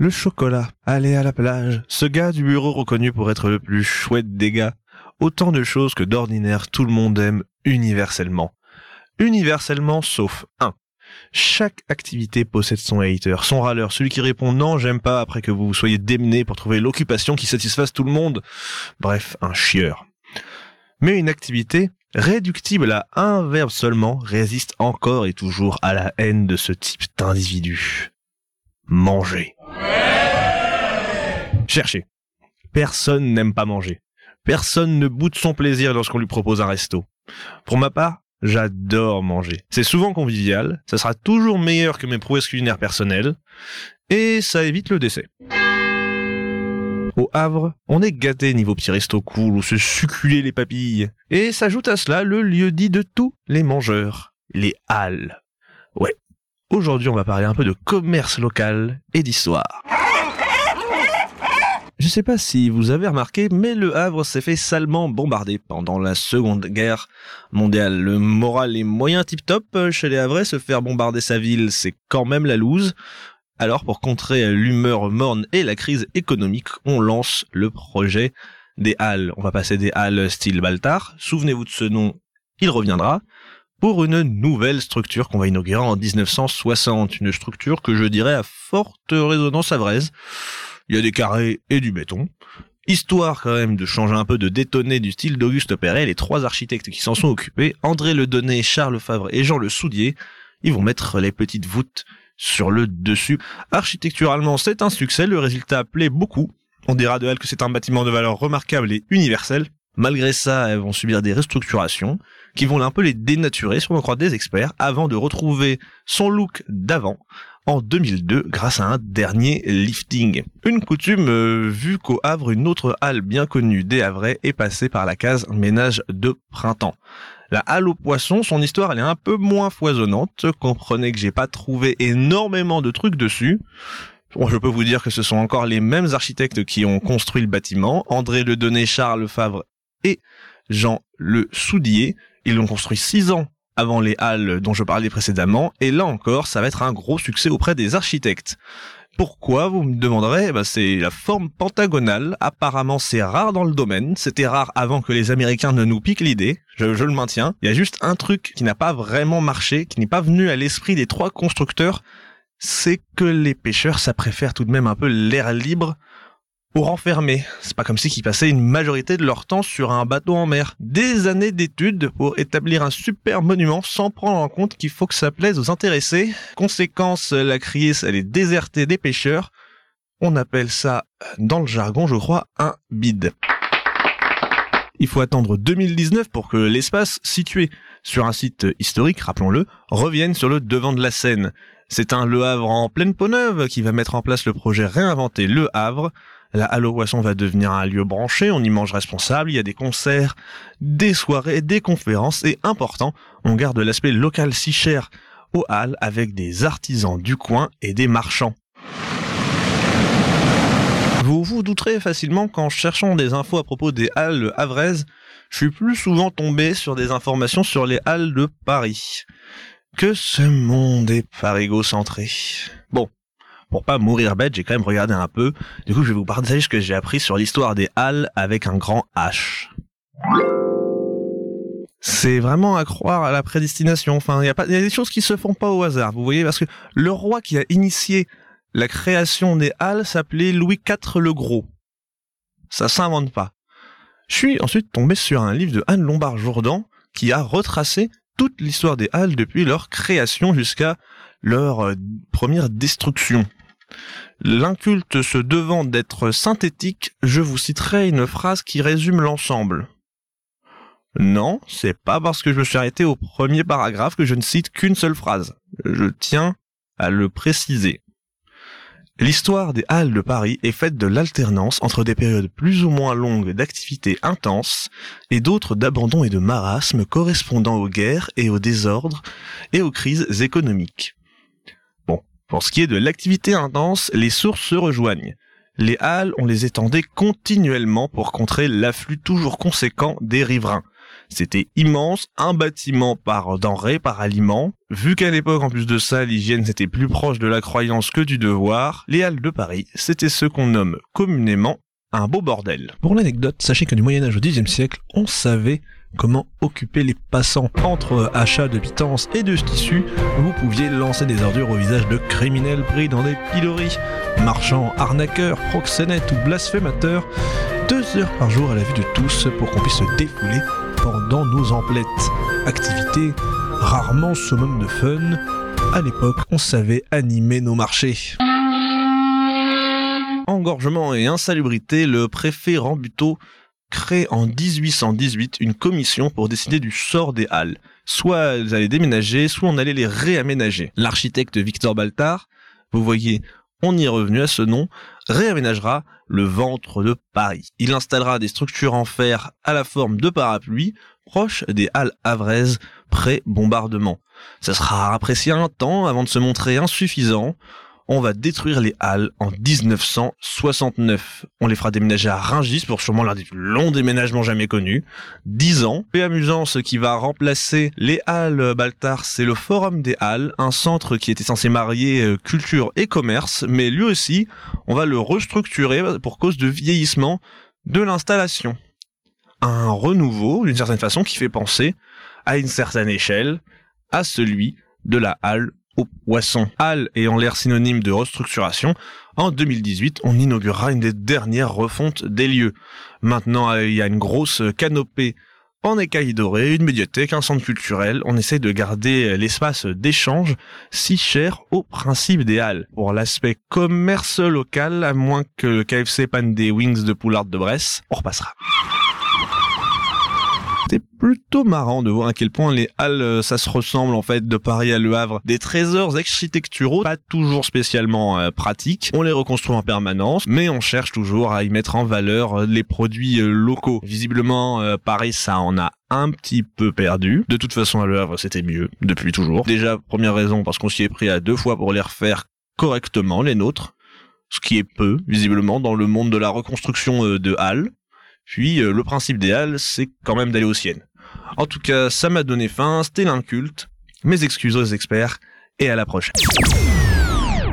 Le chocolat, aller à la plage, ce gars du bureau reconnu pour être le plus chouette des gars. Autant de choses que d'ordinaire tout le monde aime universellement. Universellement sauf un. Chaque activité possède son hater, son râleur, celui qui répond non, j'aime pas après que vous soyez démené pour trouver l'occupation qui satisfasse tout le monde. Bref, un chieur. Mais une activité, réductible à un verbe seulement, résiste encore et toujours à la haine de ce type d'individu. Manger. Cherchez. Personne n'aime pas manger. Personne ne boude son plaisir lorsqu'on lui propose un resto. Pour ma part, j'adore manger. C'est souvent convivial, ça sera toujours meilleur que mes prouesses culinaires personnelles, et ça évite le décès. Au Havre, on est gâté niveau petit resto cool où se succuler les papilles. Et s'ajoute à cela le lieu dit de tous les mangeurs, les halles. Ouais. Aujourd'hui, on va parler un peu de commerce local et d'histoire. Je sais pas si vous avez remarqué, mais le Havre s'est fait salement bombarder pendant la Seconde Guerre mondiale. Le moral est moyen tip-top chez les Havrais, se faire bombarder sa ville, c'est quand même la loose. Alors pour contrer l'humeur morne et la crise économique, on lance le projet des Halles. On va passer des Halles style Baltar. Souvenez-vous de ce nom, il reviendra. Pour une nouvelle structure qu'on va inaugurer en 1960. Une structure que je dirais à forte résonance avraise. Il y a des carrés et du béton. Histoire quand même de changer un peu, de détonner du style d'Auguste Perret, les trois architectes qui s'en sont occupés, André Le Charles Favre et Jean Le Soudier, ils vont mettre les petites voûtes sur le dessus. Architecturalement, c'est un succès, le résultat plaît beaucoup. On dira de elle que c'est un bâtiment de valeur remarquable et universel. Malgré ça, elles vont subir des restructurations qui vont un peu les dénaturer, si on en croit des experts, avant de retrouver son look d'avant en 2002 grâce à un dernier lifting. Une coutume euh, vu qu'au Havre, une autre halle bien connue des Havrais est passée par la case ménage de printemps. La halle aux poissons, son histoire elle est un peu moins foisonnante. Comprenez que j'ai pas trouvé énormément de trucs dessus. Bon, je peux vous dire que ce sont encore les mêmes architectes qui ont construit le bâtiment. André Le Donnet, Charles Favre et Jean Le Soudier. Ils l'ont construit six ans avant les halles dont je parlais précédemment, et là encore, ça va être un gros succès auprès des architectes. Pourquoi, vous me demanderez? Bah, C'est la forme pentagonale. Apparemment, c'est rare dans le domaine. C'était rare avant que les Américains ne nous piquent l'idée. Je, je le maintiens. Il y a juste un truc qui n'a pas vraiment marché, qui n'est pas venu à l'esprit des trois constructeurs. C'est que les pêcheurs, ça préfère tout de même un peu l'air libre au renfermé. C'est pas comme si ils passaient une majorité de leur temps sur un bateau en mer. Des années d'études pour établir un super monument sans prendre en compte qu'il faut que ça plaise aux intéressés. Conséquence, la crise, elle est désertée des pêcheurs. On appelle ça, dans le jargon, je crois, un bide. Il faut attendre 2019 pour que l'espace situé sur un site historique, rappelons-le, revienne sur le devant de la scène. C'est un Le Havre en pleine peau neuve qui va mettre en place le projet Réinventer Le Havre, la Halo Poisson va devenir un lieu branché, on y mange responsable, il y a des concerts, des soirées, des conférences et important, on garde l'aspect local si cher aux Halles avec des artisans du coin et des marchands. Vous vous douterez facilement qu'en cherchant des infos à propos des Halles havraises, je suis plus souvent tombé sur des informations sur les Halles de Paris. Que ce monde est parigo-centré. Bon, pour pas mourir bête, j'ai quand même regardé un peu. Du coup, je vais vous partager ce que j'ai appris sur l'histoire des Halles avec un grand H. C'est vraiment à croire à la prédestination. Enfin, il y a y des choses qui se font pas au hasard. Vous voyez, parce que le roi qui a initié la création des Halles s'appelait Louis IV le Gros. Ça s'invente pas. Je suis ensuite tombé sur un livre de Anne Lombard-Jourdan qui a retracé toute l'histoire des Halles depuis leur création jusqu'à leur euh, première destruction. L'inculte se devant d'être synthétique, je vous citerai une phrase qui résume l'ensemble. Non, c'est pas parce que je me suis arrêté au premier paragraphe que je ne cite qu'une seule phrase. Je tiens à le préciser. L'histoire des Halles de Paris est faite de l'alternance entre des périodes plus ou moins longues d'activité intense et d'autres d'abandon et de marasme correspondant aux guerres et aux désordres et aux crises économiques. Pour ce qui est de l'activité intense, les sources se rejoignent. Les halles, on les étendait continuellement pour contrer l'afflux toujours conséquent des riverains. C'était immense, un bâtiment par denrée, par aliment. Vu qu'à l'époque, en plus de ça, l'hygiène c'était plus proche de la croyance que du devoir, les Halles de Paris, c'était ce qu'on nomme communément un beau bordel. Pour l'anecdote, sachez que du Moyen-Âge au Xe siècle, on savait comment occuper les passants. Entre achats de pitance et de tissu, vous pouviez lancer des ordures au visage de criminels pris dans des pilori, marchands, arnaqueurs, proxénètes ou blasphémateurs, deux heures par jour à la vue de tous pour qu'on puisse se défouler pendant nos emplettes. Activité rarement summum de fun. À l'époque, on savait animer nos marchés engorgement et insalubrité, le préfet Rambuteau crée en 1818 une commission pour décider du sort des halles. Soit elles allaient déménager, soit on allait les réaménager. L'architecte Victor Baltard, vous voyez, on y est revenu à ce nom, réaménagera le ventre de Paris. Il installera des structures en fer à la forme de parapluie, proches des halles havraises pré-bombardement. Ça sera apprécié un temps avant de se montrer insuffisant on va détruire les Halles en 1969. On les fera déménager à Rungis pour sûrement l'un des plus longs déménagements jamais connus. 10 ans. Et amusant, ce qui va remplacer les Halles Baltar, c'est le Forum des Halles, un centre qui était censé marier euh, culture et commerce, mais lui aussi, on va le restructurer pour cause de vieillissement de l'installation. Un renouveau, d'une certaine façon, qui fait penser, à une certaine échelle, à celui de la halle au poisson. Halle ayant l'air synonyme de restructuration, en 2018, on inaugurera une des dernières refontes des lieux. Maintenant, il y a une grosse canopée en écaille dorée, une médiathèque, un centre culturel. On essaie de garder l'espace d'échange si cher au principe des halles. Pour l'aspect commerce local, à moins que le KFC panne des wings de Poulard de Bresse, on repassera. Plutôt marrant de voir à quel point les halles, euh, ça se ressemble en fait de Paris à Le Havre. Des trésors architecturaux, pas toujours spécialement euh, pratiques. On les reconstruit en permanence, mais on cherche toujours à y mettre en valeur euh, les produits locaux. Visiblement, Paris, ça en a un petit peu perdu. De toute façon, à Le Havre, c'était mieux, depuis toujours. Déjà, première raison, parce qu'on s'y est pris à deux fois pour les refaire correctement, les nôtres. Ce qui est peu, visiblement, dans le monde de la reconstruction de halles. Puis le principe des halles, c'est quand même d'aller aux siennes. En tout cas, ça m'a donné faim, c'était l'inculte. Mes excuses aux experts, et à la prochaine.